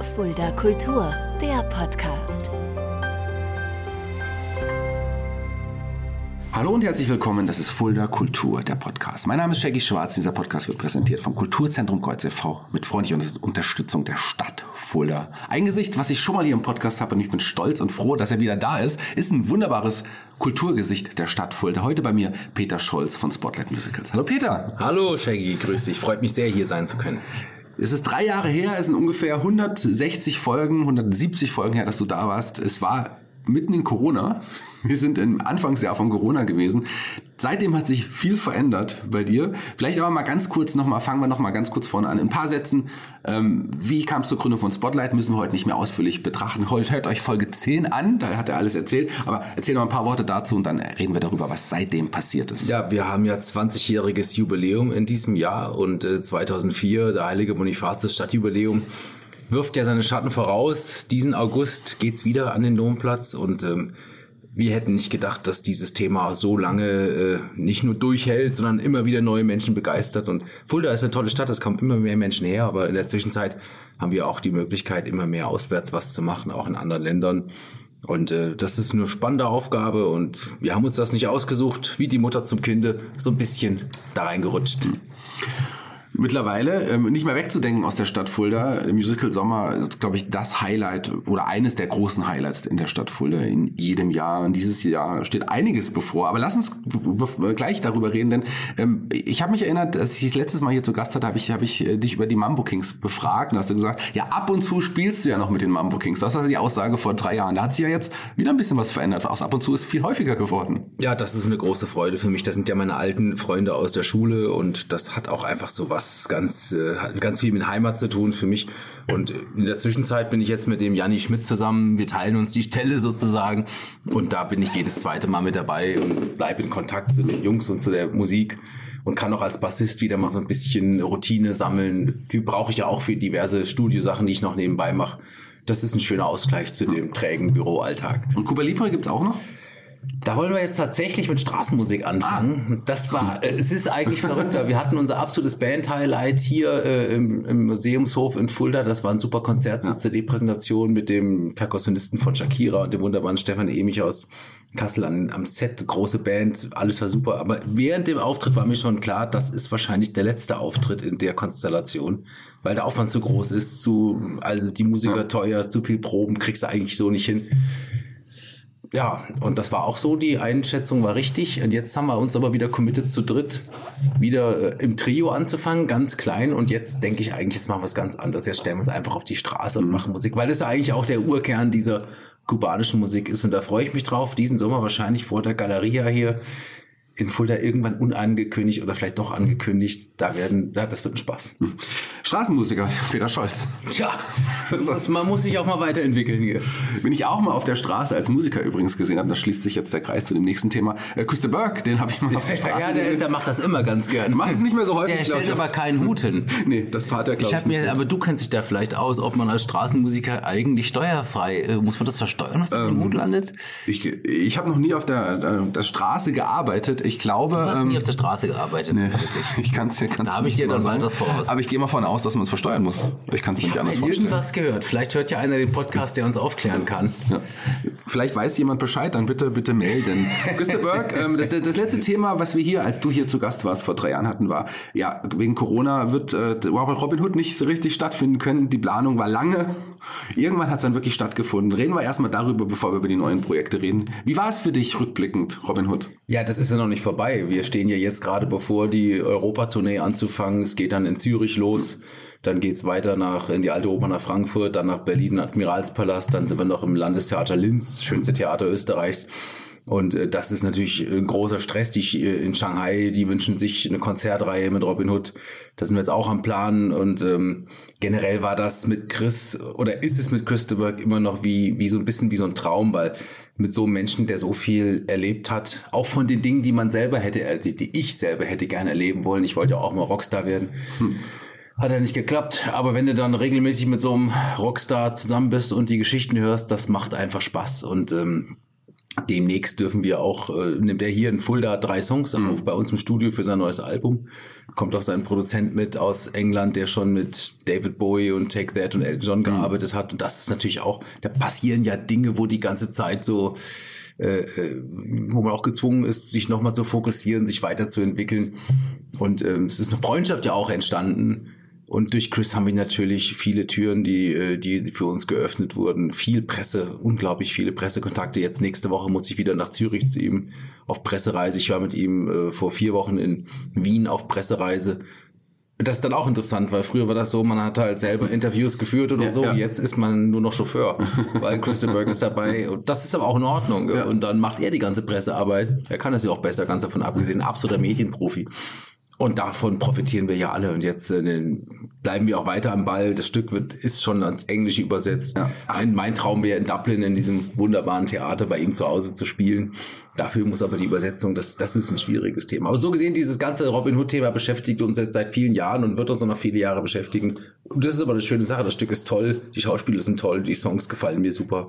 Fulda Kultur, der Podcast. Hallo und herzlich willkommen, das ist Fulda Kultur, der Podcast. Mein Name ist Shaggy Schwarz, dieser Podcast wird präsentiert vom Kulturzentrum Kreuz e.V. mit freundlicher Unterstützung der Stadt Fulda. Ein Gesicht, was ich schon mal hier im Podcast habe und ich bin stolz und froh, dass er wieder da ist, ist ein wunderbares Kulturgesicht der Stadt Fulda. Heute bei mir Peter Scholz von Spotlight Musicals. Hallo Peter. Hallo Shaggy, grüß dich. Freut mich sehr, hier sein zu können. Es ist drei Jahre her, es sind ungefähr 160 Folgen, 170 Folgen her, dass du da warst. Es war mitten in Corona. Wir sind im Anfangsjahr von Corona gewesen. Seitdem hat sich viel verändert bei dir. Vielleicht aber mal ganz kurz nochmal, fangen wir nochmal ganz kurz vorne an. In ein paar Sätzen, ähm, wie kam es zur Gründung von Spotlight, müssen wir heute nicht mehr ausführlich betrachten. Heute hört euch Folge 10 an, da hat er alles erzählt. Aber erzähl noch ein paar Worte dazu und dann reden wir darüber, was seitdem passiert ist. Ja, wir haben ja 20-jähriges Jubiläum in diesem Jahr und äh, 2004, der heilige Bonifatius Stadtjubiläum wirft ja seine Schatten voraus. Diesen August geht's wieder an den Domplatz und ähm, wir hätten nicht gedacht, dass dieses Thema so lange äh, nicht nur durchhält, sondern immer wieder neue Menschen begeistert. Und Fulda ist eine tolle Stadt, es kommen immer mehr Menschen her, aber in der Zwischenzeit haben wir auch die Möglichkeit, immer mehr auswärts was zu machen, auch in anderen Ländern. Und äh, das ist eine spannende Aufgabe und wir haben uns das nicht ausgesucht, wie die Mutter zum Kinde, so ein bisschen da reingerutscht. Mhm mittlerweile ähm, nicht mehr wegzudenken aus der Stadt Fulda. Musical Sommer ist, glaube ich, das Highlight oder eines der großen Highlights in der Stadt Fulda in jedem Jahr. Und dieses Jahr steht einiges bevor. Aber lass uns gleich darüber reden, denn ähm, ich habe mich erinnert, als ich letztes Mal hier zu Gast hatte, habe ich, hab ich äh, dich über die Mambo Kings befragt und hast du gesagt, ja, ab und zu spielst du ja noch mit den Mambo Kings. Das war die Aussage vor drei Jahren. Da hat sich ja jetzt wieder ein bisschen was verändert. Aus ab und zu ist viel häufiger geworden. Ja, das ist eine große Freude für mich. Das sind ja meine alten Freunde aus der Schule und das hat auch einfach so was ganz, äh, hat ganz viel mit Heimat zu tun für mich. Und in der Zwischenzeit bin ich jetzt mit dem Janni Schmidt zusammen. Wir teilen uns die Stelle sozusagen. Und da bin ich jedes zweite Mal mit dabei und bleibe in Kontakt zu den Jungs und zu der Musik und kann auch als Bassist wieder mal so ein bisschen Routine sammeln. Die brauche ich ja auch für diverse Studiosachen, die ich noch nebenbei mache. Das ist ein schöner Ausgleich zu dem trägen Büroalltag. Und Cuba Libre gibt's auch noch? Da wollen wir jetzt tatsächlich mit Straßenmusik anfangen. Ah. Das war, äh, es ist eigentlich verrückter. Wir hatten unser absolutes Band-Highlight hier äh, im, im, Museumshof in Fulda. Das war ein super Konzert zur CD-Präsentation mit dem Perkussionisten von Shakira und dem wunderbaren Stefan Emich aus Kassel an, am Set. Große Band, alles war super. Aber während dem Auftritt war mir schon klar, das ist wahrscheinlich der letzte Auftritt in der Konstellation, weil der Aufwand zu groß ist, zu, also die Musiker teuer, zu viel Proben kriegst du eigentlich so nicht hin ja, und das war auch so, die Einschätzung war richtig. Und jetzt haben wir uns aber wieder committed zu dritt, wieder äh, im Trio anzufangen, ganz klein. Und jetzt denke ich eigentlich, jetzt machen wir was ganz anderes. Jetzt stellen wir uns einfach auf die Straße und machen Musik, weil das ja eigentlich auch der Urkern dieser kubanischen Musik ist. Und da freue ich mich drauf, diesen Sommer wahrscheinlich vor der Galeria hier in Fulda irgendwann unangekündigt oder vielleicht doch angekündigt. Da werden, ja, das wird ein Spaß. Straßenmusiker, Peter Scholz. Tja, muss, man muss sich auch mal weiterentwickeln hier. Wenn ich auch mal auf der Straße als Musiker übrigens gesehen habe, da schließt sich jetzt der Kreis zu dem nächsten Thema. Äh, Küste Burke, den habe ich mal auf der Straße Ja, der, ist, der macht das immer ganz gerne. Macht es nicht mehr so häufig. Der stellt aber keinen Hut hin. nee, das hat er, glaube ich. mir, aber du kennst dich da vielleicht aus, ob man als Straßenmusiker eigentlich steuerfrei, äh, muss man das versteuern, was ähm, im Hut landet? Ich, ich habe noch nie auf der, der Straße gearbeitet. Ich glaube, nie auf der Straße gearbeitet. Nee, ich kann es ja Da habe ich dir dann mal was voraus. Aber ich gehe mal von aus, dass man es versteuern muss. Ich kann es mir nicht anders vorstellen. Ich irgendwas gehört. Vielleicht hört ja einer den Podcast, der uns aufklären kann. Ja. Vielleicht weiß jemand Bescheid, dann bitte, bitte melden. Mr. Burke, ähm, das, das, letzte Thema, was wir hier, als du hier zu Gast warst, vor drei Jahren hatten, war, ja, wegen Corona wird äh, Robin Hood nicht so richtig stattfinden können. Die Planung war lange. Irgendwann hat es dann wirklich stattgefunden. Reden wir erstmal darüber, bevor wir über die neuen Projekte reden. Wie war es für dich rückblickend, Robin Hood? Ja, das ist ja noch nicht vorbei. Wir stehen ja jetzt gerade bevor, die Europatournee anzufangen. Es geht dann in Zürich los. Dann geht's weiter nach in die Alte Oper nach Frankfurt, dann nach Berlin, Admiralspalast. Dann sind wir noch im Landestheater Linz, schönste Theater Österreichs. Und äh, das ist natürlich ein großer Stress. Die äh, in Shanghai, die wünschen sich eine Konzertreihe mit Robin Hood. Da sind wir jetzt auch am Plan. Und ähm, generell war das mit Chris oder ist es mit Christopher immer noch wie, wie so ein bisschen wie so ein Traum, weil mit so einem Menschen, der so viel erlebt hat, auch von den Dingen, die man selber hätte, also die ich selber hätte gerne erleben wollen. Ich wollte ja auch mal Rockstar werden. Hm. Hat ja nicht geklappt, aber wenn du dann regelmäßig mit so einem Rockstar zusammen bist und die Geschichten hörst, das macht einfach Spaß. Und ähm, Demnächst dürfen wir auch, äh, nimmt er hier in Fulda drei Songs Mhm. auf bei uns im Studio für sein neues Album. Kommt auch sein Produzent mit aus England, der schon mit David Bowie und Take That und Elton Mhm. John gearbeitet hat. Und das ist natürlich auch, da passieren ja Dinge, wo die ganze Zeit so, äh, äh, wo man auch gezwungen ist, sich nochmal zu fokussieren, sich weiterzuentwickeln. Und ähm, es ist eine Freundschaft ja auch entstanden. Und durch Chris haben wir natürlich viele Türen, die, äh, die für uns geöffnet wurden. Viel Presse, unglaublich viele Pressekontakte. Jetzt nächste Woche muss ich wieder nach Zürich zu ihm auf Pressereise. Ich war mit ihm äh, vor vier Wochen in Wien auf Pressereise. Das ist dann auch interessant, weil früher war das so, man hat halt selber Interviews geführt oder Ja, so. ja. Jetzt ist man nur noch Chauffeur, weil Christian Burke ist dabei. Und das ist aber auch in Ordnung. Und dann macht er die ganze Pressearbeit. Er kann es ja auch besser, ganz davon abgesehen. Ein absoluter Medienprofi. Und davon profitieren wir ja alle. Und jetzt äh, bleiben wir auch weiter am Ball. Das Stück wird, ist schon ans Englische übersetzt. Ja. Ein, mein Traum wäre in Dublin in diesem wunderbaren Theater bei ihm zu Hause zu spielen. Dafür muss aber die Übersetzung, das, das ist ein schwieriges Thema. Aber so gesehen, dieses ganze Robin Hood-Thema beschäftigt uns jetzt seit vielen Jahren und wird uns auch noch viele Jahre beschäftigen. Und das ist aber eine schöne Sache. Das Stück ist toll, die Schauspieler sind toll, die Songs gefallen mir super.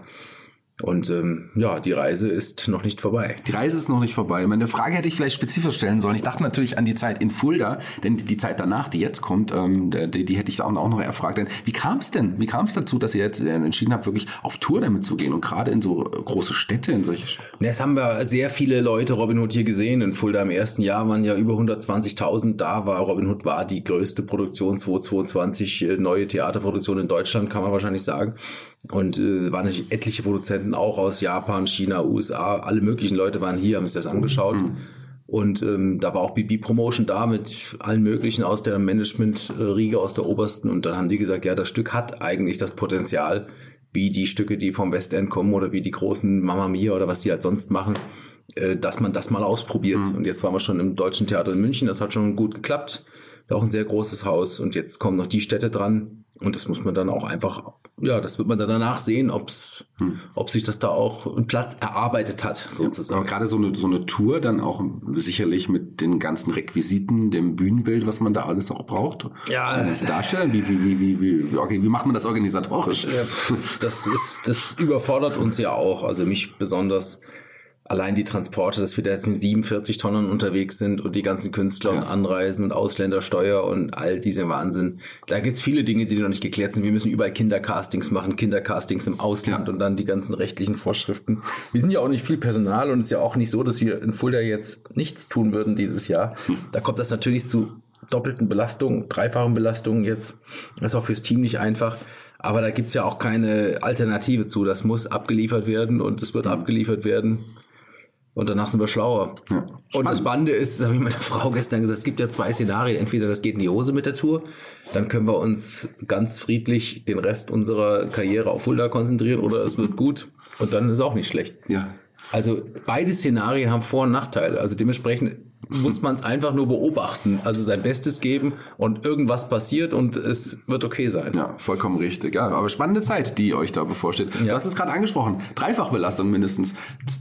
Und ähm, ja, die Reise ist noch nicht vorbei. Die Reise ist noch nicht vorbei. Meine Frage hätte ich vielleicht spezifisch stellen sollen. Ich dachte natürlich an die Zeit in Fulda, denn die Zeit danach, die jetzt kommt, ähm, die, die hätte ich auch noch erfragt. Denn wie kam es denn? Wie kam es dazu, dass ihr jetzt äh, entschieden habt, wirklich auf Tour damit zu gehen und gerade in so äh, große Städte, in solche Städte? Jetzt haben wir sehr viele Leute Robin Hood hier gesehen. In Fulda im ersten Jahr waren ja über 120.000 da. War Robin Hood war die größte Produktion 2022 äh, neue Theaterproduktion in Deutschland, kann man wahrscheinlich sagen. Und äh, waren natürlich etliche Produzenten auch aus Japan, China, USA. Alle möglichen Leute waren hier, haben sich das angeschaut. Und ähm, da war auch BB Promotion da mit allen möglichen aus der Management-Riege, aus der obersten. Und dann haben die gesagt, ja, das Stück hat eigentlich das Potenzial, wie die Stücke, die vom Westend kommen oder wie die großen Mamma Mia oder was die halt sonst machen, äh, dass man das mal ausprobiert. Und jetzt waren wir schon im Deutschen Theater in München, das hat schon gut geklappt. Ist auch ein sehr großes Haus und jetzt kommen noch die Städte dran und das muss man dann auch einfach, ja, das wird man dann danach sehen, ob's, ob sich das da auch einen Platz erarbeitet hat, Aber sozusagen. gerade so eine, so eine Tour dann auch sicherlich mit den ganzen Requisiten, dem Bühnenbild, was man da alles auch braucht. Ja. Als Darsteller, wie, wie, wie, wie, wie, okay, wie macht man das organisatorisch? Ja, das ist, das überfordert uns ja auch. Also mich besonders allein die Transporte, dass wir da jetzt mit 47 Tonnen unterwegs sind und die ganzen Künstler und Anreisen und Ausländersteuer und all diese Wahnsinn. Da gibt's viele Dinge, die noch nicht geklärt sind. Wir müssen überall Kindercastings machen, Kindercastings im Ausland und dann die ganzen rechtlichen Vorschriften. Wir sind ja auch nicht viel Personal und es ist ja auch nicht so, dass wir in Fulda jetzt nichts tun würden dieses Jahr. Da kommt das natürlich zu doppelten Belastungen, dreifachen Belastungen jetzt. Das ist auch fürs Team nicht einfach. Aber da gibt's ja auch keine Alternative zu. Das muss abgeliefert werden und es wird abgeliefert werden. Und danach sind wir schlauer. Ja. Und das Spannende ist, das habe ich meiner Frau gestern gesagt, es gibt ja zwei Szenarien. Entweder das geht in die Hose mit der Tour, dann können wir uns ganz friedlich den Rest unserer Karriere auf Fulda konzentrieren oder es wird gut und dann ist auch nicht schlecht. Ja. Also beide Szenarien haben Vor- und Nachteile. Also dementsprechend muss man es einfach nur beobachten, also sein Bestes geben und irgendwas passiert und es wird okay sein. Ja, vollkommen richtig. Ja, aber spannende Zeit, die euch da bevorsteht. Du hast es gerade angesprochen. Dreifachbelastung mindestens.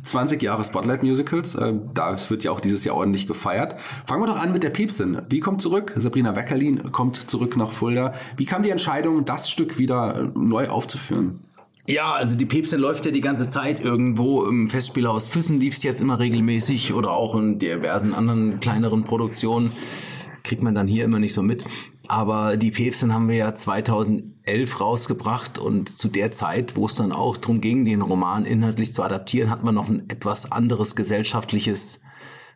20 Jahre Spotlight Musicals. Äh, Das wird ja auch dieses Jahr ordentlich gefeiert. Fangen wir doch an mit der Piepsin. Die kommt zurück. Sabrina Weckerlin kommt zurück nach Fulda. Wie kam die Entscheidung, das Stück wieder äh, neu aufzuführen? Ja, also die Päpstin läuft ja die ganze Zeit irgendwo im Festspielhaus Füssen lief's jetzt immer regelmäßig oder auch in diversen anderen kleineren Produktionen. Kriegt man dann hier immer nicht so mit. Aber die Päpstin haben wir ja 2011 rausgebracht und zu der Zeit, wo es dann auch darum ging, den Roman inhaltlich zu adaptieren, hat man noch ein etwas anderes gesellschaftliches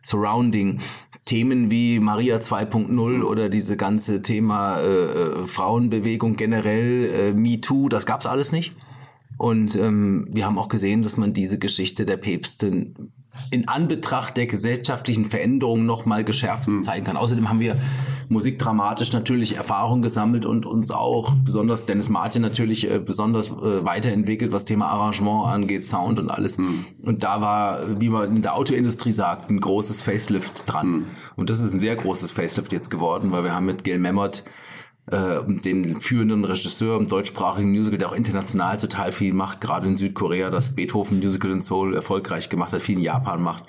Surrounding. Themen wie Maria 2.0 oder diese ganze Thema äh, äh, Frauenbewegung generell, äh, MeToo, das gab's alles nicht. Und ähm, wir haben auch gesehen, dass man diese Geschichte der Päpstin in Anbetracht der gesellschaftlichen Veränderungen nochmal geschärft zeigen kann. Außerdem haben wir musikdramatisch natürlich Erfahrung gesammelt und uns auch, besonders Dennis Martin natürlich äh, besonders äh, weiterentwickelt, was Thema Arrangement angeht, Sound und alles. Und da war, wie man in der Autoindustrie sagt, ein großes Facelift dran. Und das ist ein sehr großes Facelift jetzt geworden, weil wir haben mit Gail Memmert äh, den führenden Regisseur im deutschsprachigen Musical, der auch international total viel macht, gerade in Südkorea, das Beethoven Musical in Seoul erfolgreich gemacht hat, viel in Japan macht.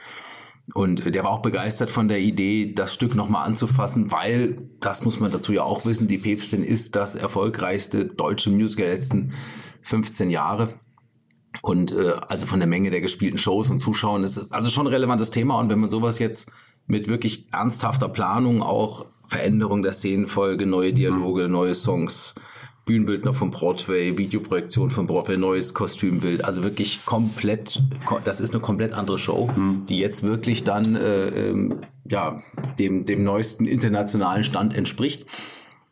Und äh, der war auch begeistert von der Idee, das Stück nochmal anzufassen, weil, das muss man dazu ja auch wissen, die Päpstin ist das erfolgreichste deutsche Musical der letzten 15 Jahre. Und äh, also von der Menge der gespielten Shows und Zuschauern ist es also schon ein relevantes Thema. Und wenn man sowas jetzt mit wirklich ernsthafter Planung auch Veränderung der Szenenfolge, neue Dialoge, neue Songs, Bühnenbild noch vom Broadway, Videoprojektion von Broadway, neues Kostümbild, also wirklich komplett, das ist eine komplett andere Show, die jetzt wirklich dann äh, ähm, ja dem dem neuesten internationalen Stand entspricht.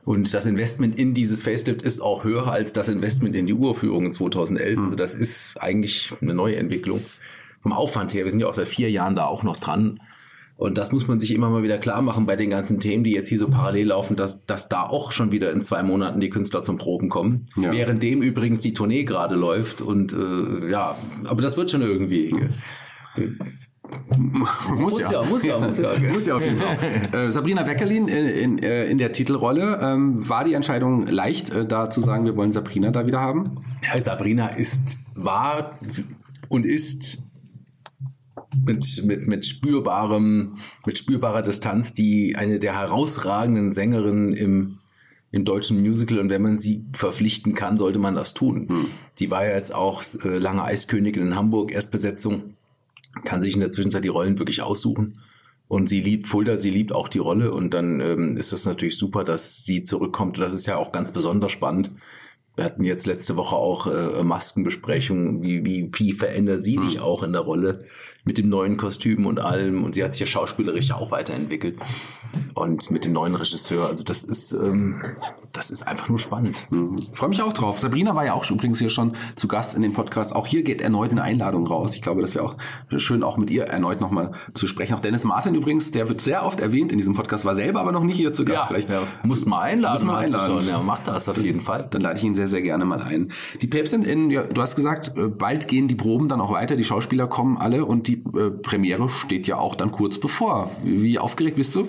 Und das Investment in dieses Facelift ist auch höher als das Investment in die Uraufführung in 2011. Also das ist eigentlich eine neue Entwicklung. Vom Aufwand her, wir sind ja auch seit vier Jahren da auch noch dran. Und das muss man sich immer mal wieder klar machen bei den ganzen Themen, die jetzt hier so parallel laufen, dass, dass da auch schon wieder in zwei Monaten die Künstler zum Proben kommen. Ja. Währenddem übrigens die Tournee gerade läuft. Und äh, ja, aber das wird schon irgendwie. Muss, ja, muss ja, muss ja, okay. muss ja auf jeden Fall. Äh, Sabrina Weckerlin in, in, äh, in der Titelrolle. Ähm, war die Entscheidung leicht, äh, da zu sagen, wir wollen Sabrina da wieder haben? Ja, Sabrina ist, war und ist mit, mit, mit spürbarem, mit spürbarer Distanz die eine der herausragenden Sängerinnen im, im deutschen Musical und wenn man sie verpflichten kann, sollte man das tun. Die war ja jetzt auch äh, lange Eiskönigin in Hamburg, Erstbesetzung, kann sich in der Zwischenzeit die Rollen wirklich aussuchen. Und sie liebt Fulda, sie liebt auch die Rolle und dann ähm, ist es natürlich super, dass sie zurückkommt. Und das ist ja auch ganz besonders spannend. Wir hatten jetzt letzte Woche auch äh, Maskenbesprechungen, wie, wie, wie verändert sie sich auch in der Rolle mit dem neuen Kostüm und allem. Und sie hat sich ja schauspielerisch ja auch weiterentwickelt. Und mit dem neuen Regisseur. Also das ist, ähm, das ist einfach nur spannend. Freue mich auch drauf. Sabrina war ja auch übrigens hier schon zu Gast in dem Podcast. Auch hier geht erneut eine Einladung raus. Ich glaube, das wäre auch schön, auch mit ihr erneut nochmal zu sprechen. Auch Dennis Martin übrigens, der wird sehr oft erwähnt in diesem Podcast, war selber aber noch nicht hier zu Gast. Vielleicht ja, muss mal einladen. Muss mal einladen. Schon. Ja, mach das auf jeden Fall. Dann lade ich ihn sehr, sehr gerne mal ein. Die Päpstin in, ja, du hast gesagt, äh, bald gehen die Proben dann auch weiter, die Schauspieler kommen alle und die äh, Premiere steht ja auch dann kurz bevor. Wie aufgeregt bist du?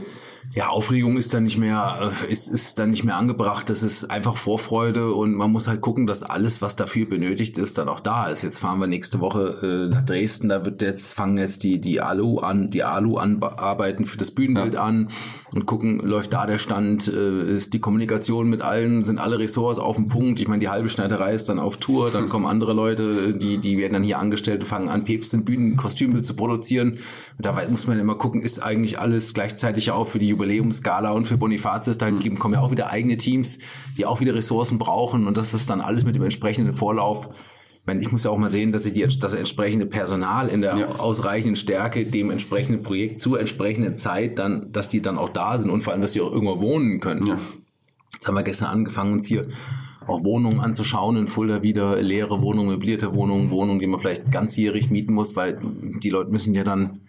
Ja, Aufregung ist dann nicht mehr, äh, ist, ist dann nicht mehr angebracht. Das ist einfach Vorfreude und man muss halt gucken, dass alles, was dafür benötigt ist, dann auch da ist. Jetzt fahren wir nächste Woche äh, nach Dresden. Da wird jetzt, fangen jetzt die, die Alu an, die Alu anarbeiten für das Bühnenbild an und gucken, läuft da der Stand, äh, ist die Kommunikation mit allen, sind alle Ressorts auf dem Punkt. Ich meine, die halbe Schneiderei ist dann auf Tour, dann kommen andere Leute, die, die werden dann hier angestellt und fangen an, Päpsten Bühnenkostüme zu produzieren. Und da muss man immer gucken, ist eigentlich alles gleichzeitig auch für die Jubiläumsgala und für Bonifatius, da geben, kommen ja auch wieder eigene Teams, die auch wieder Ressourcen brauchen und das ist dann alles mit dem entsprechenden Vorlauf. Ich, meine, ich muss ja auch mal sehen, dass ich die, das entsprechende Personal in der Ja. ausreichenden Stärke dem entsprechenden Projekt zur entsprechenden Zeit dann, dass die dann auch da sind und vor allem, dass sie auch irgendwo wohnen können. Ja. Jetzt haben wir gestern angefangen, uns hier auch Wohnungen anzuschauen in Fulda wieder, leere Wohnungen, möblierte Wohnungen, Wohnungen, die man vielleicht ganzjährig mieten muss, weil die Leute müssen ja dann,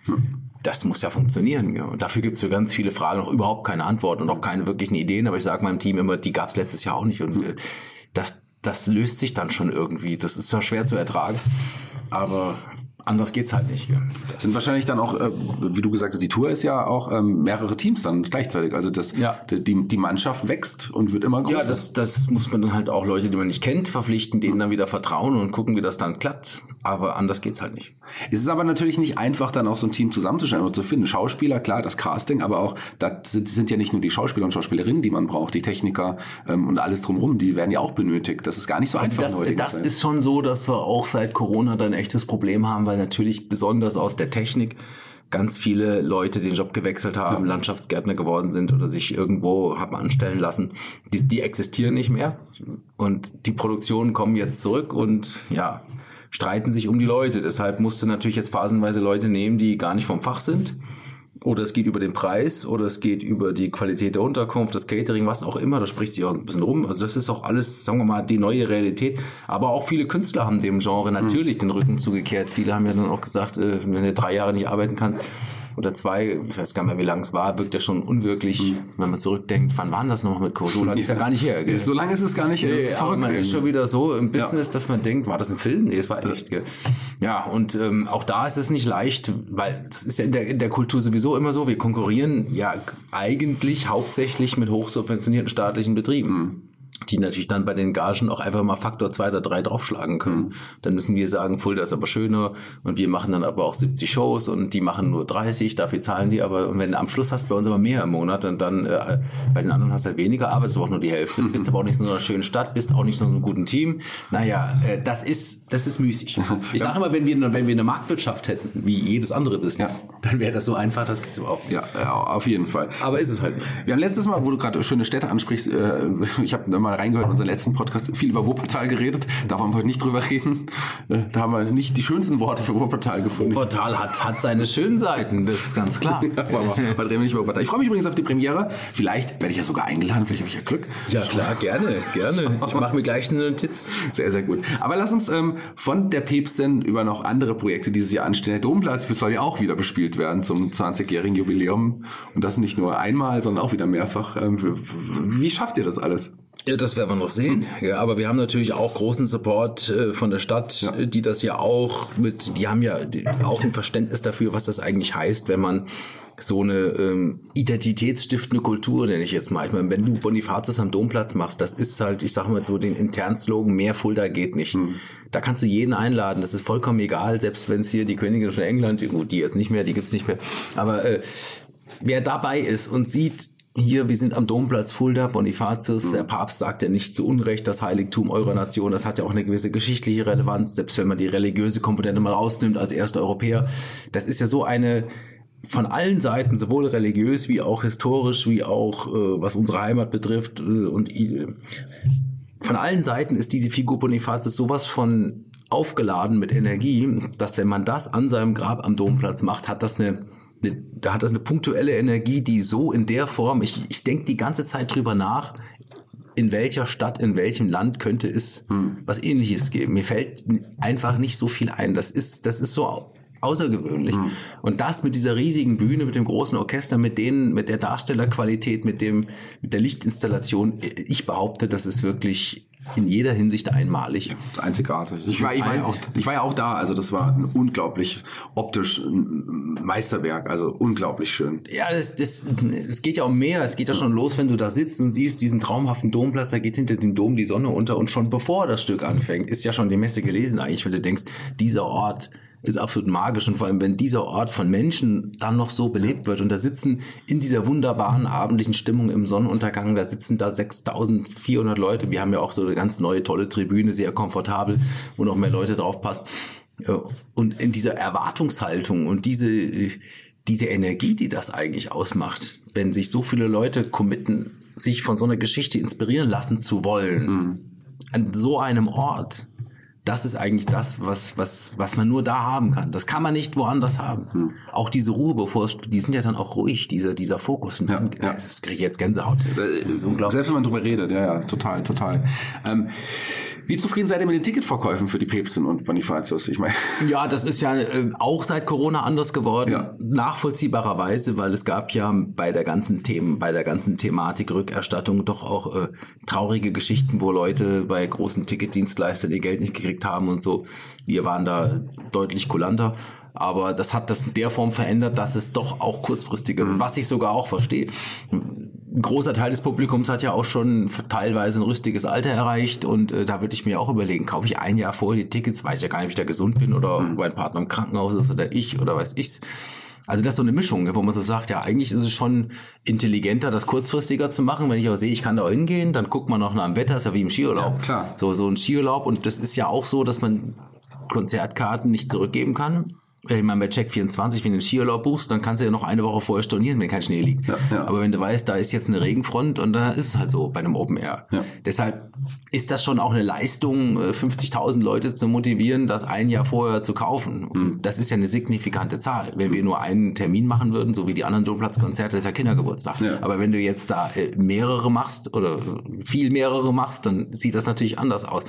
das muss ja funktionieren. Ja. Und dafür gibt es für ganz viele Fragen noch überhaupt keine Antwort und auch keine wirklichen Ideen. Aber ich sage meinem Team immer, die gab es letztes Jahr auch nicht. Und äh, das, das löst sich dann schon irgendwie. Das ist zwar schwer zu ertragen, aber anders geht's halt nicht. Ja. Das sind wahrscheinlich dann auch, äh, wie du gesagt hast, die Tour ist ja auch ähm, mehrere Teams dann gleichzeitig. Also das, Ja. die, die Mannschaft wächst und wird immer größer. Ja, das, das muss man dann halt auch Leute, die man nicht kennt, verpflichten, denen dann wieder vertrauen und gucken, wie das dann klappt. Aber anders geht's halt nicht. Es ist aber natürlich nicht einfach, dann auch so ein Team zusammenzustellen oder zu finden. Schauspieler, klar, das Casting, aber auch, das sind, sind ja nicht nur die Schauspieler und Schauspielerinnen, die man braucht, die Techniker ähm, und alles drumherum, die werden ja auch benötigt. Das ist gar nicht so einfach Also Das, heutigen das Zeit. ist schon so, dass wir auch seit Corona dann ein echtes Problem haben, weil natürlich besonders aus der Technik ganz viele Leute den Job gewechselt haben, Landschaftsgärtner geworden sind oder sich irgendwo haben anstellen lassen. Die, die existieren nicht mehr und die Produktionen kommen jetzt zurück und ja, streiten sich um die Leute. Deshalb musste natürlich jetzt phasenweise Leute nehmen, die gar nicht vom Fach sind. Oder es geht über den Preis, oder es geht über die Qualität der Unterkunft, das Catering, was auch immer. Da spricht sich auch ein bisschen rum. Also das ist auch alles, sagen wir mal, die neue Realität. Aber auch viele Künstler haben dem Genre natürlich den Rücken zugekehrt. Viele haben ja dann auch gesagt, äh, wenn du drei Jahre nicht arbeiten kannst oder zwei, ich weiß gar nicht mehr, wie lang es war, wirkt ja schon unwirklich, wenn man zurückdenkt. Wann waren das nochmal mit Corona? Lange ist ja gar nicht her. Gell? so lange ist es gar nicht. ist Nee, verrückt. man ist irgendwie. schon wieder so im Business, dass man denkt, war das ein Film? Nee, es war echt. Gell? Ja, und ähm, auch da ist es nicht leicht, weil das ist ja in der, in der Kultur sowieso immer so. Wir konkurrieren ja eigentlich hauptsächlich mit hochsubventionierten staatlichen Betrieben. Die natürlich dann bei den Gagen auch einfach mal Faktor zwei oder drei draufschlagen können. Mhm. Dann müssen wir sagen, Fulda ist aber schöner und wir machen dann aber auch 70 Shows und die machen nur 30, dafür zahlen die aber, und wenn du am Schluss hast bei uns aber mehr im Monat und dann äh, bei den anderen hast du halt weniger, arbeitest du auch nur die Hälfte, mhm. bist aber auch nicht in so einer schönen Stadt, bist auch nicht so in einem guten Team. Naja, äh, das ist, das ist müßig. Ich sage immer, wenn wir, wenn wir eine Marktwirtschaft hätten, wie jedes andere Business, ja. dann wäre das so einfach, das gibt's überhaupt nicht. Ja, auf jeden Fall. Aber ist es halt nicht. Wir haben letztes Mal, wo du gerade schöne Städte ansprichst, äh, ich habe mal reingehört in unseren letzten Podcast, viel über Wuppertal geredet. Da wollen wir heute nicht drüber reden. Äh, da haben wir nicht die schönsten Worte für Wuppertal gefunden. Wuppertal hat, hat seine schönen Seiten, das ist ganz klar. ja, aber, reden wir nicht über Wuppertal. Ich freue mich übrigens auf die Premiere. Vielleicht werde ich ja sogar eingeladen, vielleicht habe ich ja Glück. Ja klar, gerne, gerne. Ich mache mir gleich eine Notiz. Sehr, sehr gut. Aber lass uns ähm, von der Päpstin über noch andere Projekte dieses Jahr anstehen. Der Domplatz soll ja auch wieder bespielt werden zum 20-jährigen Jubiläum. Und das nicht nur einmal, sondern auch wieder mehrfach. Ähm, wie schafft ihr das alles? Ja, das werden wir noch sehen. Ja, aber wir haben natürlich auch großen Support äh, von der Stadt, ja. die das ja auch mit, die haben ja auch ein Verständnis dafür, was das eigentlich heißt, wenn man so eine ähm, identitätsstiftende Kultur, nenne ich jetzt mal. Ich meine, wenn du Bonifatius am Domplatz machst, das ist halt, ich sage mal so den internen Slogan, mehr Fulda geht nicht. Mhm. Da kannst du jeden einladen, das ist vollkommen egal, selbst wenn es hier die Königin von England, gut, die jetzt nicht mehr, die gibt's nicht mehr, aber äh, wer dabei ist und sieht, hier, wir sind am Domplatz Fulda, Bonifatius, der Papst sagt ja nicht zu Unrecht, das Heiligtum eurer Nation, das hat ja auch eine gewisse geschichtliche Relevanz, selbst wenn man die religiöse Komponente mal rausnimmt als erster Europäer. Das ist ja so eine von allen Seiten, sowohl religiös wie auch historisch, wie auch äh, was unsere Heimat betrifft äh, und äh, von allen Seiten ist diese Figur Bonifatius sowas von aufgeladen mit Energie, dass wenn man das an seinem Grab am Domplatz macht, hat das eine, da hat das eine punktuelle Energie, die so in der Form, ich, ich denke die ganze Zeit drüber nach, in welcher Stadt, in welchem Land könnte es hm. was ähnliches geben. Mir fällt einfach nicht so viel ein. Das ist, das ist so außergewöhnlich. Hm. Und das mit dieser riesigen Bühne, mit dem großen Orchester, mit denen, mit der Darstellerqualität, mit dem, mit der Lichtinstallation. Ich behaupte, das ist wirklich in jeder Hinsicht einmalig. Einzigartig. Ich war, ich, war ja auch, ich war ja auch da, also das war ein unglaublich optisch Meisterwerk, also unglaublich schön. Ja, das, das, das geht ja um mehr. Es geht ja schon los, wenn du da sitzt und siehst diesen traumhaften Domplatz, da geht hinter dem Dom die Sonne unter und schon bevor das Stück anfängt, ist ja schon die Messe gelesen eigentlich, wenn du denkst, dieser Ort ist absolut magisch und vor allem, wenn dieser Ort von Menschen dann noch so belebt wird und da sitzen in dieser wunderbaren abendlichen Stimmung im Sonnenuntergang, da sitzen da 6400 Leute. Wir haben ja auch so eine ganz neue, tolle Tribüne, sehr komfortabel, wo noch mehr Leute drauf passen. Und in dieser Erwartungshaltung und diese, diese Energie, die das eigentlich ausmacht, wenn sich so viele Leute committen, sich von so einer Geschichte inspirieren lassen zu wollen, mhm. an so einem Ort, das ist eigentlich das, was, was, was man nur da haben kann. Das kann man nicht woanders haben. Hm. Auch diese Ruhe, bevor es, die sind ja dann auch ruhig, dieser, dieser Fokus. Dann, ja, ja. Das kriege ich jetzt Gänsehaut. Das ist unglaublich. Selbst wenn man drüber redet, ja, ja, total, total. Ähm, wie zufrieden seid ihr mit den Ticketverkäufen für die Päpstin und Bonifatius? Ich meine. Ja, das ist ja äh, auch seit Corona anders geworden. Ja. Nachvollziehbarerweise, weil es gab ja bei der ganzen Themen, bei der ganzen Thematik Rückerstattung doch auch äh, traurige Geschichten, wo Leute bei großen Ticketdienstleistern ihr Geld nicht gekriegt haben und so. Wir waren da deutlich kulanter. Aber das hat das in der Form verändert, dass es doch auch kurzfristiger, mhm. was ich sogar auch verstehe ein großer Teil des Publikums hat ja auch schon teilweise ein rüstiges Alter erreicht und äh, da würde ich mir auch überlegen, kaufe ich ein Jahr vorher die Tickets, weiß ja gar nicht, ob ich da gesund bin oder mhm. mein Partner im Krankenhaus ist oder ich oder weiß ich's. Also das ist so eine Mischung, ne, wo man so sagt, ja, eigentlich ist es schon intelligenter, das kurzfristiger zu machen. Wenn ich aber sehe, ich kann da hingehen, dann guckt man noch nach dem Wetter, ist ja wie im Skiurlaub. Ja, klar. So, so ein Skiurlaub und das ist ja auch so, dass man Konzertkarten nicht zurückgeben kann ich meine, bei Check 24, wenn du einen Skiurlaub buchst, dann kannst du ja noch eine Woche vorher stornieren, wenn kein Schnee liegt. Ja, ja. Aber wenn du weißt, da ist jetzt eine Regenfront und da ist es halt so bei einem Open Air. Ja. Deshalb ist das schon auch eine Leistung, 50.000 äh, Leute zu motivieren, das ein Jahr vorher zu kaufen. Mhm. Das ist ja eine signifikante Zahl. Wenn wir nur einen Termin machen würden, so wie die anderen Domplatzkonzerte, ist ja Kindergeburtstag. Aber wenn du jetzt da äh, mehrere machst oder viel mehrere machst, dann sieht das natürlich anders aus.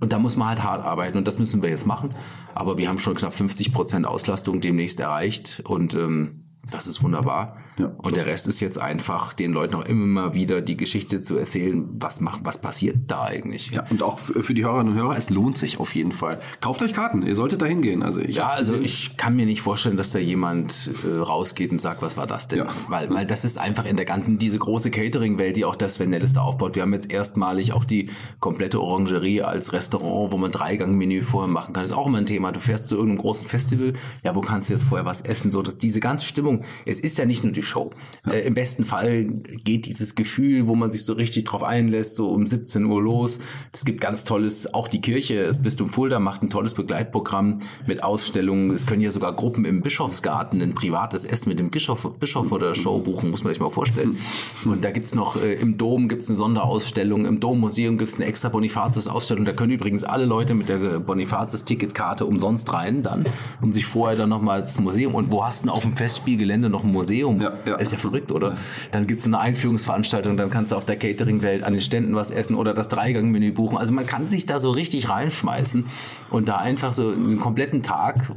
Und da muss man halt hart arbeiten und das müssen wir jetzt machen. Aber wir haben schon knapp 50 Prozent Auslastung demnächst erreicht und ähm, Das ist wunderbar. Ja, und der Rest ist jetzt einfach, den Leuten auch immer wieder die Geschichte zu erzählen, was macht, was passiert da eigentlich. Ja, und auch für die Hörerinnen und Hörer, es lohnt sich auf jeden Fall. Kauft euch Karten, ihr solltet da hingehen. Also ich ja, also ich kann mir nicht vorstellen, dass da jemand äh, rausgeht und sagt, was war das denn? Ja. Weil, weil das ist einfach in der ganzen, diese große Catering-Welt, die auch das Sven Nellis da aufbaut. Wir haben jetzt erstmalig auch die komplette Orangerie als Restaurant, wo man Dreigang-Menü vorher machen kann. Das ist auch immer ein Thema. Du fährst zu irgendeinem großen Festival, ja, wo kannst du jetzt vorher was essen? So, dass diese ganze Stimmung, es ist ja nicht nur die Show. Ja. Äh, Im besten Fall geht dieses Gefühl, wo man sich so richtig drauf einlässt, so um 17 Uhr los. Es gibt ganz tolles, auch die Kirche, das Bistum Fulda macht ein tolles Begleitprogramm mit Ausstellungen. Es können ja sogar Gruppen im Bischofsgarten ein privates Essen mit dem Bischof, Bischof oder Show buchen, muss man sich mal vorstellen. Und da gibt's noch, äh, im Dom gibt's eine Sonderausstellung, im Dommuseum gibt's eine extra Bonifatius-Ausstellung. Da können übrigens alle Leute mit der Bonifatius-Ticketkarte umsonst rein dann, um sich vorher dann nochmal das Museum. Und wo hast du denn auf dem Festspielgelände noch ein Museum? Ja, ja. Ist ja verrückt, oder? Dann gibt's eine Einführungsveranstaltung, dann kannst du auf der Catering-Welt an den Ständen was essen oder das Dreigang-Menü buchen. Also man kann sich da so richtig reinschmeißen und da einfach so einen kompletten Tag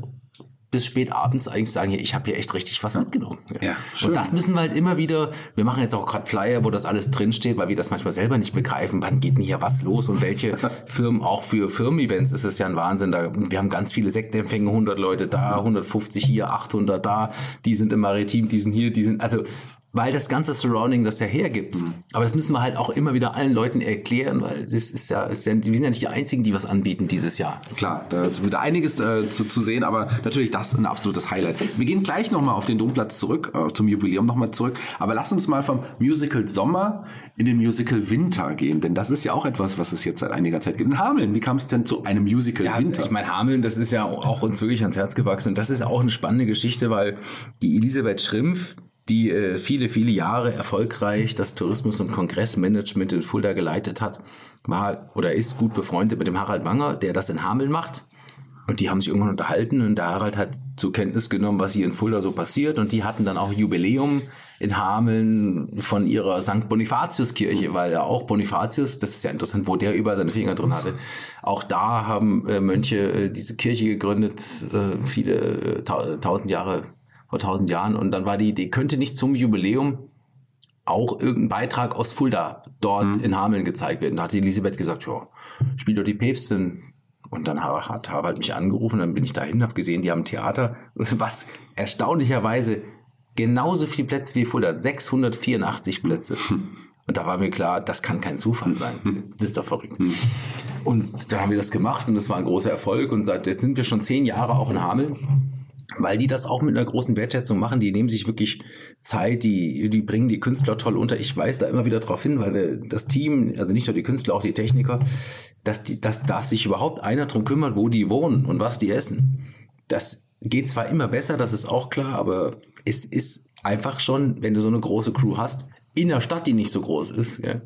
bis spät abends eigentlich sagen, ja, ich habe hier echt richtig was mitgenommen. Ja, schön. Und das müssen wir halt immer wieder, wir machen jetzt auch gerade Flyer, wo das alles drinsteht, weil wir das manchmal selber nicht begreifen, wann geht denn hier was los und welche Firmen, auch für Firmen-Events ist es ja ein Wahnsinn. Da, wir haben ganz viele Sektempfänge, 100 Leute da, 150 hier, 800 da, die sind im Maritim, die sind hier, die sind, also weil das ganze Surrounding das ja hergibt. Mhm. Aber das müssen wir halt auch immer wieder allen Leuten erklären, weil das ist ja, ist ja, wir sind ja nicht die Einzigen, die was anbieten dieses Jahr. Klar, da ist wieder einiges äh, zu, zu sehen, aber natürlich das ein absolutes Highlight. Wir gehen gleich nochmal auf den Domplatz zurück, äh, zum Jubiläum nochmal zurück, aber lass uns mal vom Musical Sommer in den Musical Winter gehen, denn das ist ja auch etwas, was es jetzt seit einiger Zeit gibt. In Hameln, wie kam es denn zu einem Musical ja, Winter? Ich meine, Hameln, das ist ja auch uns wirklich ans Herz gewachsen und das ist auch eine spannende Geschichte, weil die Elisabeth Schrimpf, die äh, viele, viele Jahre erfolgreich das Tourismus- und Kongressmanagement in Fulda geleitet hat, war oder ist gut befreundet mit dem Harald Wanger, der das in Hameln macht. Und die haben sich irgendwann unterhalten und der Harald hat zur Kenntnis genommen, was hier in Fulda so passiert. Und die hatten dann auch Jubiläum in Hameln von ihrer St. Bonifatius-Kirche, weil auch Bonifatius, das ist ja interessant, wo der überall seine Finger drin hatte. Auch da haben äh, Mönche äh, diese Kirche gegründet, äh, viele äh, tausend Jahre vor tausend Jahren. Und dann war die Idee, könnte nicht zum Jubiläum auch irgendein Beitrag aus Fulda dort mhm. in Hameln gezeigt werden. Da hat Elisabeth gesagt, ja, spielt doch die Päpstin. Und dann hat Harald mich angerufen, dann bin ich dahin, habe gesehen, die haben ein Theater, was erstaunlicherweise genauso viele Plätze wie Fulda, 684 Plätze. Und da war mir klar, das kann kein Zufall sein. Das ist doch verrückt. Mhm. Und dann haben wir das gemacht und das war ein großer Erfolg. Und seit sind wir schon zehn Jahre auch in Hameln weil die das auch mit einer großen Wertschätzung machen. Die nehmen sich wirklich Zeit, die, die bringen die Künstler toll unter. Ich weise da immer wieder drauf hin, weil wir, das Team, also nicht nur die Künstler, auch die Techniker, dass, die, dass, dass sich überhaupt einer drum kümmert, wo die wohnen und was die essen. Das geht zwar immer besser, das ist auch klar, aber es ist einfach schon, wenn du so eine große Crew hast, in der Stadt, die nicht so groß ist, ja,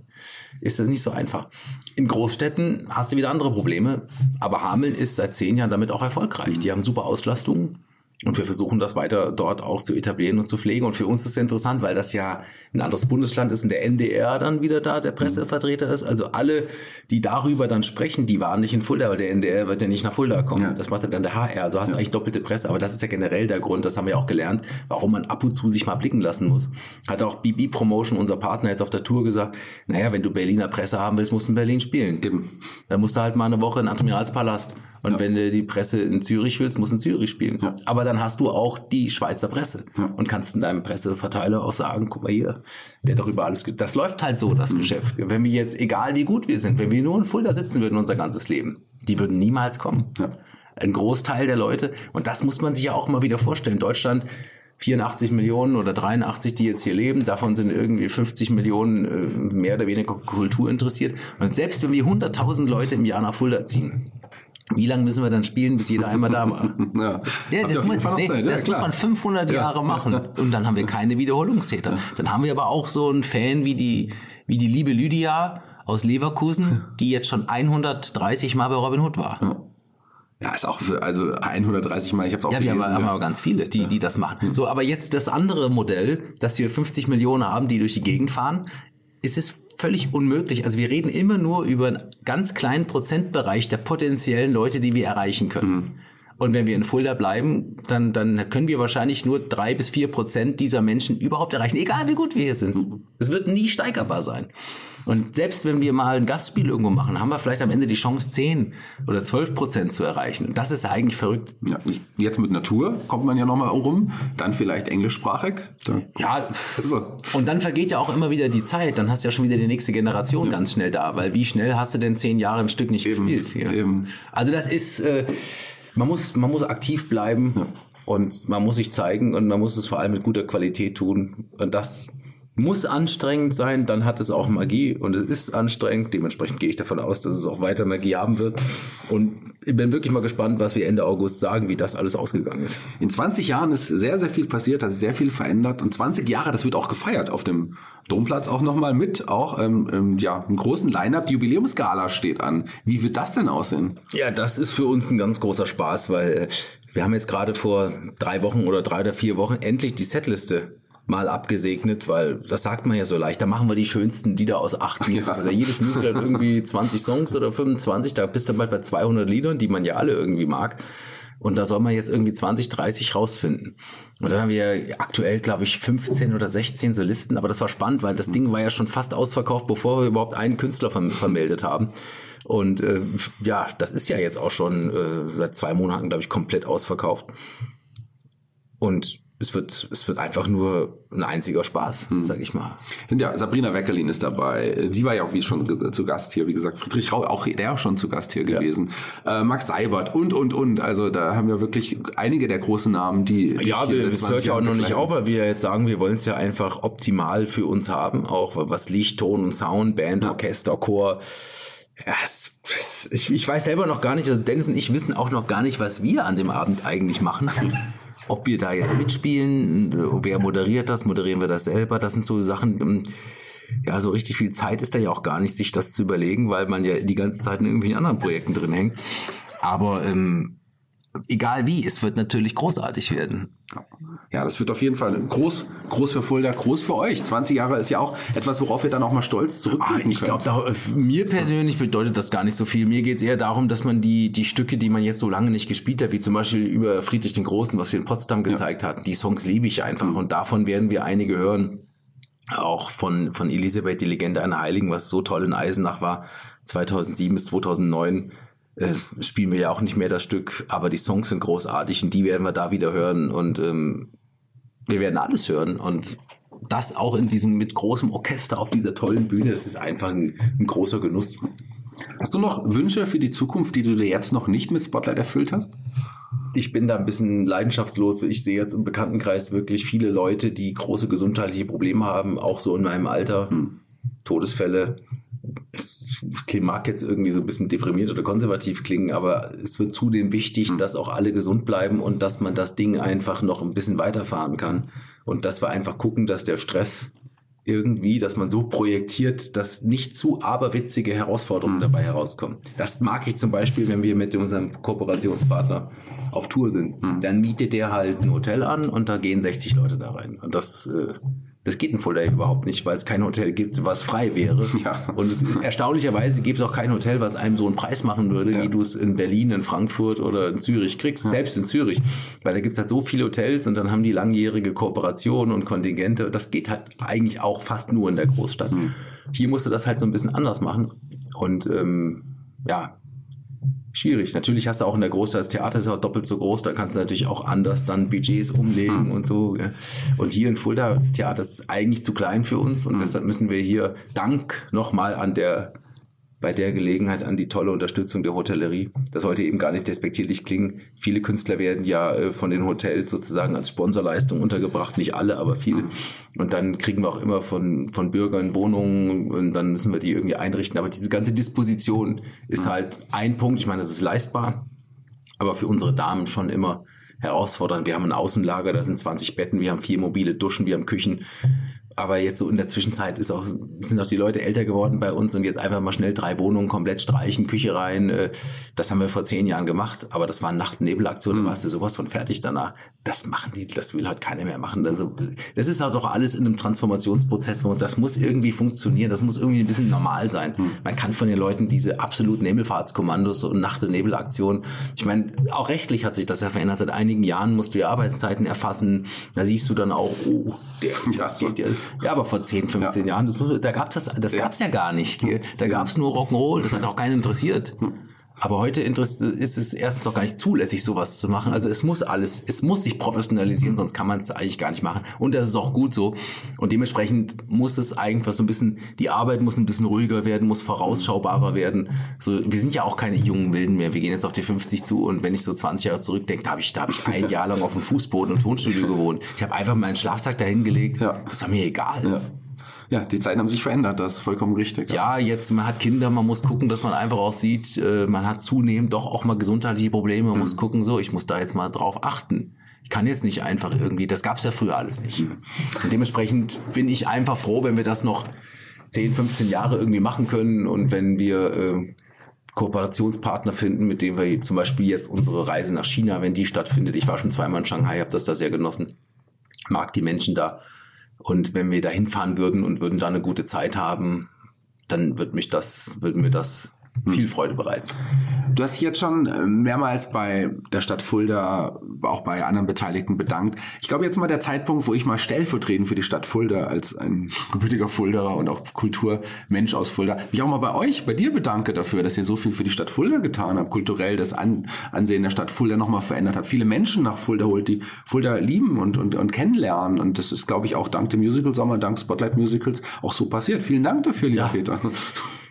ist das nicht so einfach. In Großstädten hast du wieder andere Probleme, aber Hameln ist seit zehn Jahren damit auch erfolgreich. Die haben super Auslastung, und wir versuchen das weiter dort auch zu etablieren und zu pflegen. Und für uns ist es interessant, weil das ja ein anderes Bundesland ist und der NDR dann wieder da der Pressevertreter ist. Also alle, die darüber dann sprechen, die waren nicht in Fulda, weil der NDR wird ja nicht nach Fulda kommen. Ja. Das macht dann der HR. Also hast du ja. eigentlich doppelte Presse. Aber das ist ja generell der Grund, das haben wir auch gelernt, warum man ab und zu sich mal blicken lassen muss. Hat auch BB Promotion, unser Partner, jetzt auf der Tour gesagt, naja, wenn du Berliner Presse haben willst, musst du in Berlin spielen. Eben. Dann musst du halt mal eine Woche in Admiralspalast. Und ja. wenn du die Presse in Zürich willst, musst du in Zürich spielen. Ja. Aber dann hast du auch die Schweizer Presse ja. und kannst in deinem Presseverteiler auch sagen, guck mal hier, wer darüber alles, das läuft halt so, das mhm. Geschäft. Wenn wir jetzt, egal wie gut wir sind, wenn wir nur in Fulda sitzen würden unser ganzes Leben, die würden niemals kommen. Ein Großteil der Leute, und das muss man sich ja auch mal wieder vorstellen, Deutschland 84 Millionen oder 83, die jetzt hier leben. Davon sind irgendwie 50 Millionen äh, mehr oder weniger Kultur interessiert. Und selbst wenn wir 100.000 Leute im Jahr nach Fulda ziehen, wie lange müssen wir dann spielen, bis jeder einmal da war? ja, ja das, muss, nee, Zeit, das ja, muss man 500 ja. Jahre machen. Und dann haben wir keine Wiederholungstäter. Dann haben wir aber auch so einen Fan wie die, wie die liebe Lydia aus Leverkusen, die jetzt schon 130 Mal bei Robin Hood war. Ja. Ja, ist auch für, also 130 Mal, ich habe es auch ja, gelesen. Ja, wir haben aber ganz viele, die, die das machen. So, aber jetzt das andere Modell, dass wir 50 Millionen haben, die durch die Gegend fahren, ist es völlig unmöglich. Also wir reden immer nur über einen ganz kleinen Prozentbereich der potenziellen Leute, die wir erreichen können. Mhm. Und wenn wir in Fulda bleiben, dann, dann können wir wahrscheinlich nur drei bis vier Prozent dieser Menschen überhaupt erreichen, egal wie gut wir hier sind. Es wird nie steigerbar sein. Und selbst wenn wir mal ein Gastspiel irgendwo machen, haben wir vielleicht am Ende die Chance, 10 oder 12 Prozent zu erreichen. Und das ist eigentlich verrückt. Ja, jetzt mit Natur kommt man ja nochmal rum, dann vielleicht englischsprachig. Ja, so. und dann vergeht ja auch immer wieder die Zeit. Dann hast du ja schon wieder die nächste Generation ja. ganz schnell da. Weil wie schnell hast du denn zehn Jahre ein Stück nicht eben, gespielt? Ja. Eben. Also das ist, äh, man muss, man muss aktiv bleiben. Ja. Und man muss sich zeigen und man muss es vor allem mit guter Qualität tun. Und das muss anstrengend sein, dann hat es auch Magie und es ist anstrengend. Dementsprechend gehe ich davon aus, dass es auch weiter Magie haben wird. Und ich bin wirklich mal gespannt, was wir Ende August sagen, wie das alles ausgegangen ist. In 20 Jahren ist sehr, sehr viel passiert, hat sich sehr viel verändert. Und 20 Jahre, das wird auch gefeiert auf dem Domplatz auch nochmal mit auch ähm, ähm, ja einen großen Line-up. Die Jubiläumsgala steht an. Wie wird das denn aussehen? Ja, das ist für uns ein ganz großer Spaß, weil äh, wir haben jetzt gerade vor drei Wochen oder drei oder vier Wochen endlich die Setliste mal abgesegnet, weil das sagt man ja so leicht. Da machen wir die schönsten Lieder aus acht Liedern. Ja. Also jedes Musical hat irgendwie 20 Songs oder 25. Da bist du bald bei 200 Liedern, die man ja alle irgendwie mag. Und da soll man jetzt irgendwie 20, 30 rausfinden. Und dann haben wir aktuell, glaube ich, 15 oder 16 Solisten. Aber das war spannend, weil das Ding war ja schon fast ausverkauft, bevor wir überhaupt einen Künstler vermeldet haben. Und äh, ja, das ist ja jetzt auch schon äh, seit zwei Monaten, glaube ich, komplett ausverkauft. Und es wird, es wird einfach nur ein einziger Spaß, hm. sag ich mal. Sind ja, Sabrina Weckerlin ist dabei. Sie war ja auch wie schon zu Gast hier, wie gesagt. Friedrich Rau, auch der auch schon zu Gast hier ja. gewesen. Äh, Max Seibert und, und, und. Also da haben wir wirklich einige der großen Namen, die. die ja, wir, das hört ja auch noch nicht auf, weil wir jetzt sagen, wir wollen es ja einfach optimal für uns haben. Auch was Licht, Ton und Sound, Band, ja. Orchester, Chor. Ja, es, ich, ich weiß selber noch gar nicht, also Dennis und ich wissen auch noch gar nicht, was wir an dem Abend eigentlich machen. ob wir da jetzt mitspielen, wer moderiert das, moderieren wir das selber, das sind so Sachen, ähm, ja, so richtig viel Zeit ist da ja auch gar nicht, sich das zu überlegen, weil man ja die ganze Zeit in irgendwelchen anderen Projekten drin hängt. Aber ähm, egal wie, es wird natürlich großartig werden. Ja, das wird auf jeden Fall groß, groß für Fulda, groß für euch. 20 Jahre ist ja auch etwas, worauf ihr dann auch mal stolz zurückblicken ah, Ich glaube, mir persönlich bedeutet das gar nicht so viel. Mir geht es eher darum, dass man die, die Stücke, die man jetzt so lange nicht gespielt hat, wie zum Beispiel über Friedrich den Großen, was wir in Potsdam gezeigt ja. hatten, die Songs liebe ich einfach. Mhm. Und davon werden wir einige hören. Auch von, von Elisabeth, die Legende einer Heiligen, was so toll in Eisenach war, 2007 bis 2009 äh, spielen wir ja auch nicht mehr das Stück, aber die Songs sind großartig und die werden wir da wieder hören und ähm, wir werden alles hören und das auch in diesem mit großem Orchester auf dieser tollen Bühne, das ist einfach ein, ein großer Genuss. Hast du noch Wünsche für die Zukunft, die du dir jetzt noch nicht mit Spotlight erfüllt hast? Ich bin da ein bisschen leidenschaftslos. Ich sehe jetzt im Bekanntenkreis wirklich viele Leute, die große gesundheitliche Probleme haben, auch so in meinem Alter. Hm. Todesfälle es mag jetzt irgendwie so ein bisschen deprimiert oder konservativ klingen, aber es wird zudem wichtig, hm. dass auch alle gesund bleiben und dass man das Ding einfach noch ein bisschen weiterfahren kann. Und dass wir einfach gucken, dass der Stress irgendwie, dass man so projektiert, dass nicht zu aberwitzige Herausforderungen hm. dabei herauskommen. Das mag ich zum Beispiel, wenn wir mit unserem Kooperationspartner auf Tour sind. Hm. Dann mietet der halt ein Hotel an und da gehen 60 Leute da rein. Und das äh, das geht in Fulda überhaupt nicht, weil es kein Hotel gibt, was frei wäre. Ja. Und es, erstaunlicherweise gibt es auch kein Hotel, was einem so einen Preis machen würde, ja. wie du es in Berlin, in Frankfurt oder in Zürich kriegst, ja. selbst in Zürich. Weil da gibt es halt so viele Hotels und dann haben die langjährige Kooperationen und Kontingente. Das geht halt eigentlich auch fast nur in der Großstadt. Mhm. Hier musst du das halt so ein bisschen anders machen. Und ähm, ja, schwierig. Natürlich hast du auch in der Großstadt, das Theater ist auch doppelt so groß, da kannst du natürlich auch anders dann Budgets umlegen hm. und so. Und hier in Fulda, das Theater ist eigentlich zu klein für uns und hm. deshalb müssen wir hier Dank nochmal an der bei der Gelegenheit an die tolle Unterstützung der Hotellerie. Das sollte eben gar nicht despektierlich klingen. Viele Künstler werden ja äh, von den Hotels sozusagen als Sponsorleistung untergebracht, nicht alle, aber viele. Und dann kriegen wir auch immer von, von Bürgern Wohnungen und dann müssen wir die irgendwie einrichten. Aber diese ganze Disposition ist halt ein Punkt. Ich meine, das ist leistbar, aber für unsere Damen schon immer herausfordernd. Wir haben ein Außenlager, da sind 20 Betten, wir haben vier mobile Duschen, wir haben Küchen aber jetzt so in der Zwischenzeit ist auch, sind auch die Leute älter geworden bei uns und jetzt einfach mal schnell drei Wohnungen komplett streichen, Küche rein. Äh, das haben wir vor zehn Jahren gemacht, aber das war Nacht- und Nebelaktion, mhm. da warst du sowas von fertig danach. Das machen die, das will halt keiner mehr machen. Also, das ist halt doch alles in einem Transformationsprozess, wo uns das muss irgendwie funktionieren, das muss irgendwie ein bisschen normal sein. Mhm. Man kann von den Leuten diese absoluten Himmelfahrtskommandos und Nacht- und Nebelaktionen, ich meine, auch rechtlich hat sich das ja verändert. Seit einigen Jahren musst du ja Arbeitszeiten erfassen. Da siehst du dann auch, oh, der, das geht ja ja, aber vor 10, 15 ja. Jahren, da gab's das, das ja. gab's ja gar nicht. Da gab's nur Rock'n'Roll, das hat auch keinen interessiert. Aber heute ist es erstens doch gar nicht zulässig, sowas zu machen. Also es muss alles, es muss sich professionalisieren, sonst kann man es eigentlich gar nicht machen. Und das ist auch gut so. Und dementsprechend muss es eigentlich so ein bisschen, die Arbeit muss ein bisschen ruhiger werden, muss vorausschaubarer werden. So, wir sind ja auch keine jungen Wilden mehr. Wir gehen jetzt auf die 50 zu und wenn ich so 20 Jahre zurückdenke, da habe ich, da habe ich ein Jahr lang auf dem Fußboden und Tonstudio gewohnt. Ich habe einfach meinen Schlafsack dahingelegt. Ja. Das war mir egal. Ja ja, die Zeiten haben sich verändert, das ist vollkommen richtig. Ja, jetzt, man hat Kinder, man muss gucken, dass man einfach auch sieht, äh, man hat zunehmend doch auch mal gesundheitliche Probleme, man mhm. muss gucken, so, ich muss da jetzt mal drauf achten. Ich kann jetzt nicht einfach irgendwie, das gab's ja früher alles nicht. Und dementsprechend bin ich einfach froh, wenn wir das noch 10, 15 Jahre irgendwie machen können und wenn wir äh, Kooperationspartner finden, mit denen wir zum Beispiel jetzt unsere Reise nach China, wenn die stattfindet. Ich war schon zweimal in Shanghai, habe das da sehr genossen. Mag die Menschen da. Und wenn wir da hinfahren würden und würden da eine gute Zeit haben, dann wird mich das, würden mir das viel Freude bereiten. Du hast dich jetzt schon äh, mehrmals bei der Stadt Fulda, auch bei anderen Beteiligten bedankt. Ich glaube, jetzt mal der Zeitpunkt, wo ich mal stellvertretend für die Stadt Fulda als ein gebürtiger Fulderer und auch Kulturmensch aus Fulda, mich auch mal bei euch, bei dir bedanke dafür, dass ihr so viel für die Stadt Fulda getan habt, kulturell das An Ansehen der Stadt Fulda nochmal verändert habt, viele Menschen nach Fulda holt, die Fulda lieben und, und, und kennenlernen. Und das ist, glaube ich, auch dank dem Musical Sommer, dank Spotlight Musicals auch so passiert. Vielen Dank dafür, lieber ja. Peter.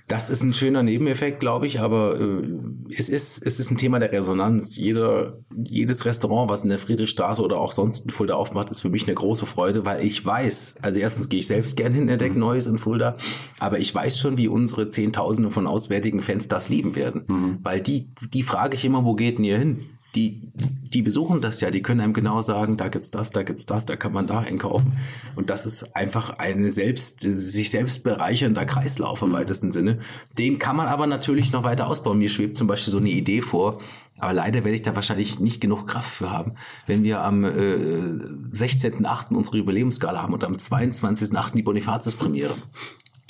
Das ist ein schöner Nebeneffekt, glaube ich, aber äh, es, ist, es ist ein Thema der Resonanz. Jeder, jedes Restaurant, was in der Friedrichstraße oder auch sonst in Fulda aufmacht, ist für mich eine große Freude, weil ich weiß, also erstens gehe ich selbst gerne hin, entdecke mhm. Neues in Fulda, aber ich weiß schon, wie unsere Zehntausende von auswärtigen Fans das lieben werden. Mhm. Weil die, die frage ich immer, wo geht denn ihr hin? Die, die besuchen das ja, die können einem genau sagen, da gibt's das, da gibt's das, da kann man da einkaufen. Und das ist einfach eine selbst, sich selbst bereichernder Kreislauf im weitesten Sinne. Den kann man aber natürlich noch weiter ausbauen. Mir schwebt zum Beispiel so eine Idee vor, aber leider werde ich da wahrscheinlich nicht genug Kraft für haben. Wenn wir am äh, 16.8. unsere Jubiläumsgala haben und am 22.8. die Bonifatius-Premiere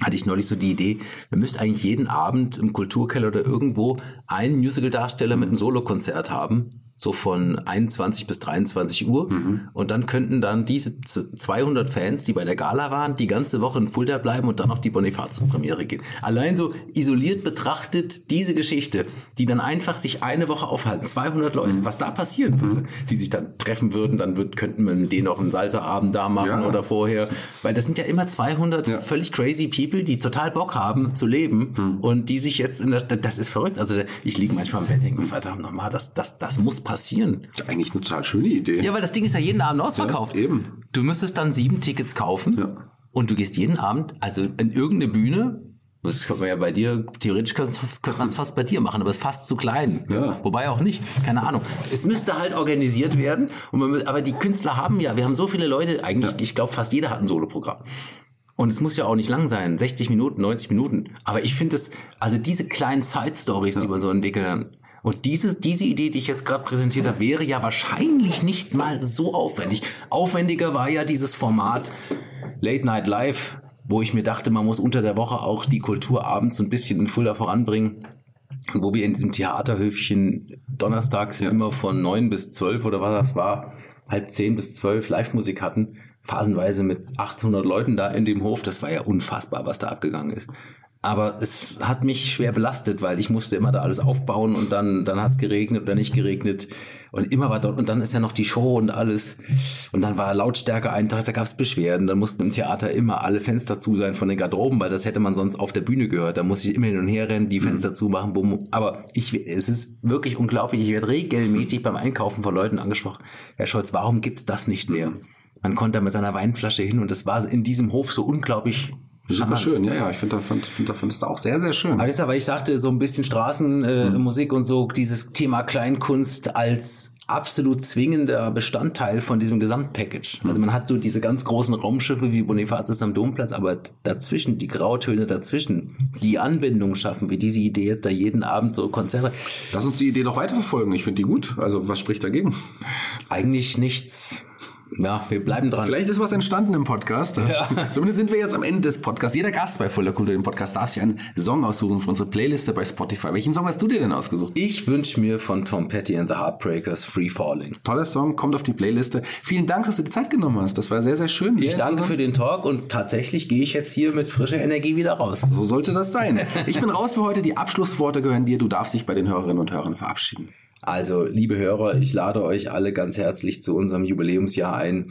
hatte ich neulich so die Idee, wir müssten eigentlich jeden Abend im Kulturkeller oder irgendwo einen Musical-Darsteller mit einem Solokonzert haben, so von 21 bis 23 Uhr. Mhm. Und dann könnten dann diese 200 Fans, die bei der Gala waren, die ganze Woche in Fulda bleiben und dann auf die Bonifatius-Premiere gehen. Allein so isoliert betrachtet diese Geschichte, die dann einfach sich eine Woche aufhalten, 200 Leute, mhm. was da passieren würde, mhm. die sich dann treffen würden, dann wird, könnten wir mit denen auch einen Salzerabend da machen ja. oder vorher. Weil das sind ja immer 200 ja. völlig crazy People, die total Bock haben zu leben mhm. und die sich jetzt in der, das ist verrückt. Also ich liege manchmal im Bett und denke, verdammt nochmal, das, das, das muss passieren. Eigentlich eine total schöne Idee. Ja, weil das Ding ist ja jeden Abend ausverkauft. Ja, eben. Du müsstest dann sieben Tickets kaufen ja. und du gehst jeden Abend, also in irgendeine Bühne, das könnte man ja bei dir, theoretisch könnte, könnte man es fast bei dir machen, aber es ist fast zu klein. Ja. Wobei auch nicht, keine Ahnung. Es müsste halt organisiert werden. Und man, aber die Künstler haben ja, wir haben so viele Leute, eigentlich, ja. ich glaube, fast jeder hat ein Soloprogramm. Und es muss ja auch nicht lang sein, 60 Minuten, 90 Minuten. Aber ich finde es, also diese kleinen Side-Stories, ja. die man so entwickeln, und diese, diese Idee, die ich jetzt gerade präsentiert habe, wäre ja wahrscheinlich nicht mal so aufwendig. Aufwendiger war ja dieses Format Late Night Live, wo ich mir dachte, man muss unter der Woche auch die Kultur abends so ein bisschen in Fulda voranbringen. Wo wir in diesem Theaterhöfchen donnerstags ja. immer von neun bis zwölf oder was das war, halb zehn bis zwölf Live-Musik hatten, phasenweise mit 800 Leuten da in dem Hof. Das war ja unfassbar, was da abgegangen ist. Aber es hat mich schwer belastet, weil ich musste immer da alles aufbauen und dann, dann hat es geregnet oder nicht geregnet. Und immer war dort, und dann ist ja noch die Show und alles. Und dann war Lautstärke einen Tag, da gab es Beschwerden. Dann mussten im Theater immer alle Fenster zu sein von den Garderoben, weil das hätte man sonst auf der Bühne gehört. Da muss ich immer hin und her rennen, die Fenster mhm. zumachen. Bumm. Aber ich, es ist wirklich unglaublich. Ich werde regelmäßig beim Einkaufen von Leuten angesprochen. Herr Scholz, warum gibt's das nicht mehr? Man konnte da mit seiner Weinflasche hin und es war in diesem Hof so unglaublich Super schön, ja, ja. Ich finde find, find, find das auch sehr, sehr schön. Aber deshalb, weil ich sagte, so ein bisschen Straßenmusik äh, mhm. und so, dieses Thema Kleinkunst als absolut zwingender Bestandteil von diesem Gesamtpackage. Also man hat so diese ganz großen Raumschiffe wie Bonifatius am Domplatz, aber dazwischen, die Grautöne dazwischen, die Anbindung schaffen, wie diese Idee jetzt da jeden Abend so Konzerte. Lass uns die Idee doch weiterverfolgen. Ich finde die gut. Also was spricht dagegen? Eigentlich nichts. Ja, wir bleiben dran. Vielleicht ist was entstanden im Podcast. Ja. Zumindest sind wir jetzt am Ende des Podcasts. Jeder Gast bei Voller Kultur im Podcast darf sich einen Song aussuchen für unsere Playliste bei Spotify. Welchen Song hast du dir denn ausgesucht? Ich wünsche mir von Tom Petty and the Heartbreakers Free Falling. Toller Song, kommt auf die Playliste. Vielen Dank, dass du die Zeit genommen hast. Das war sehr, sehr schön. Ich danke für den Talk und tatsächlich gehe ich jetzt hier mit frischer Energie wieder raus. So sollte das sein. Ich bin raus für heute. Die Abschlussworte gehören dir. Du darfst dich bei den Hörerinnen und Hörern verabschieden. Also, liebe Hörer, ich lade euch alle ganz herzlich zu unserem Jubiläumsjahr ein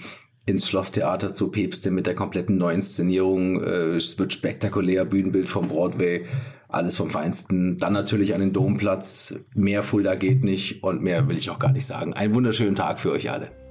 ins Schlosstheater zu Päpste mit der kompletten Neuinszenierung. Äh, es wird spektakulär, Bühnenbild vom Broadway, alles vom Feinsten. Dann natürlich an den Domplatz. Mehr Fulda geht nicht und mehr will ich auch gar nicht sagen. Einen wunderschönen Tag für euch alle.